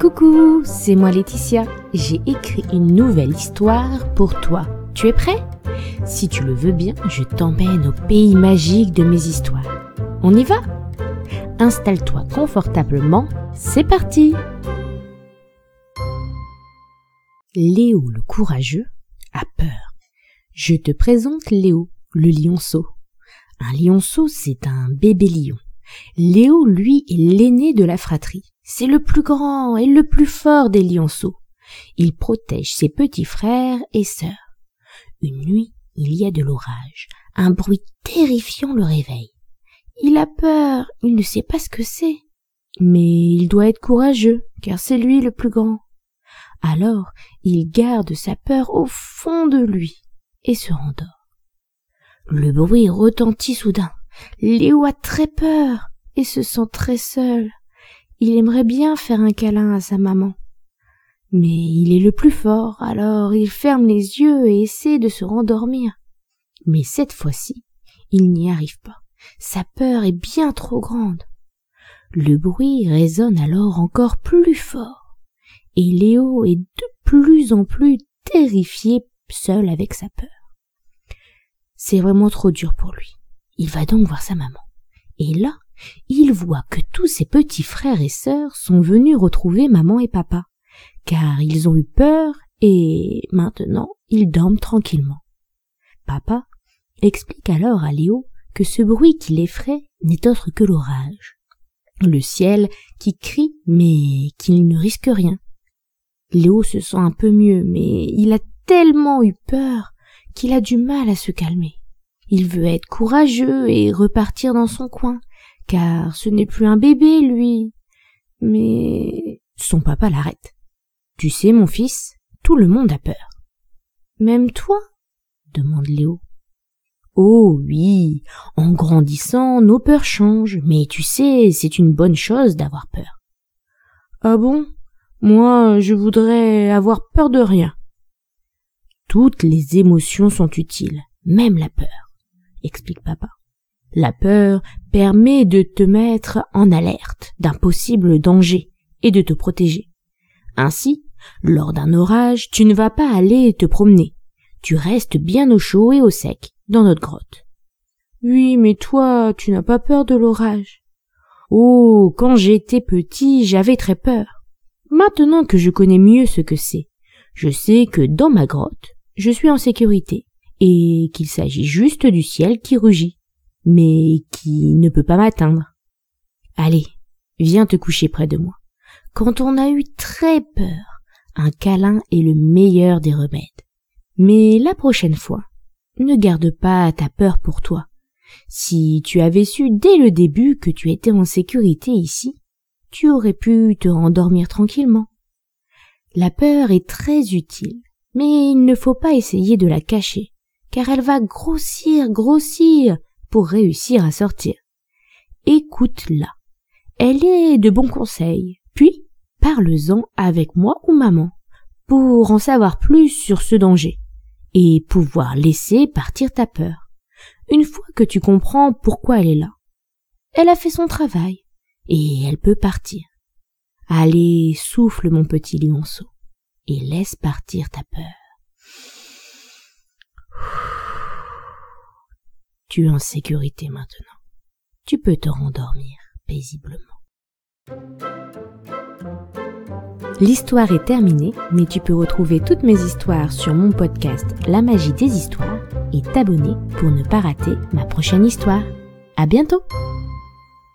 Coucou, c'est moi Laetitia. J'ai écrit une nouvelle histoire pour toi. Tu es prêt? Si tu le veux bien, je t'emmène au pays magique de mes histoires. On y va? Installe-toi confortablement, c'est parti Léo le courageux a peur. Je te présente Léo, le lionceau. Un lionceau, c'est un bébé lion. Léo, lui, est l'aîné de la fratrie. C'est le plus grand et le plus fort des lionceaux. Il protège ses petits frères et sœurs. Une nuit, il y a de l'orage. Un bruit terrifiant le réveille. Il a peur, il ne sait pas ce que c'est. Mais il doit être courageux, car c'est lui le plus grand. Alors il garde sa peur au fond de lui et se rendort. Le bruit retentit soudain. Léo a très peur et se sent très seul. Il aimerait bien faire un câlin à sa maman. Mais il est le plus fort, alors il ferme les yeux et essaie de se rendormir. Mais cette fois-ci, il n'y arrive pas. Sa peur est bien trop grande. Le bruit résonne alors encore plus fort, et Léo est de plus en plus terrifié seul avec sa peur. C'est vraiment trop dur pour lui. Il va donc voir sa maman. Et là, il voit que tous ses petits frères et sœurs sont venus retrouver maman et papa, car ils ont eu peur et maintenant ils dorment tranquillement. Papa explique alors à Léo que ce bruit qui l'effraie n'est autre que l'orage. Le ciel qui crie mais qui ne risque rien. Léo se sent un peu mieux, mais il a tellement eu peur qu'il a du mal à se calmer. Il veut être courageux et repartir dans son coin, car ce n'est plus un bébé, lui. Mais son papa l'arrête. Tu sais, mon fils, tout le monde a peur. Même toi? demande Léo. Oh oui, en grandissant, nos peurs changent, mais tu sais, c'est une bonne chose d'avoir peur. Ah bon? Moi, je voudrais avoir peur de rien. Toutes les émotions sont utiles, même la peur, explique papa. La peur permet de te mettre en alerte d'un possible danger et de te protéger. Ainsi, lors d'un orage, tu ne vas pas aller te promener. Tu restes bien au chaud et au sec dans notre grotte. Oui, mais toi, tu n'as pas peur de l'orage. Oh, quand j'étais petit, j'avais très peur. Maintenant que je connais mieux ce que c'est, je sais que dans ma grotte, je suis en sécurité, et qu'il s'agit juste du ciel qui rugit mais qui ne peut pas m'atteindre. Allez, viens te coucher près de moi. Quand on a eu très peur, un câlin est le meilleur des remèdes. Mais la prochaine fois, ne garde pas ta peur pour toi. Si tu avais su dès le début que tu étais en sécurité ici, tu aurais pu te rendormir tranquillement. La peur est très utile, mais il ne faut pas essayer de la cacher, car elle va grossir, grossir, pour réussir à sortir. Écoute-la. Elle est de bons conseils. Puis, parle-en avec moi ou maman, pour en savoir plus sur ce danger, et pouvoir laisser partir ta peur. Une fois que tu comprends pourquoi elle est là. Elle a fait son travail, et elle peut partir. Allez, souffle mon petit lionceau, et laisse partir ta peur. Tu es en sécurité maintenant. Tu peux te rendormir paisiblement. L'histoire est terminée, mais tu peux retrouver toutes mes histoires sur mon podcast La magie des histoires et t'abonner pour ne pas rater ma prochaine histoire. À bientôt!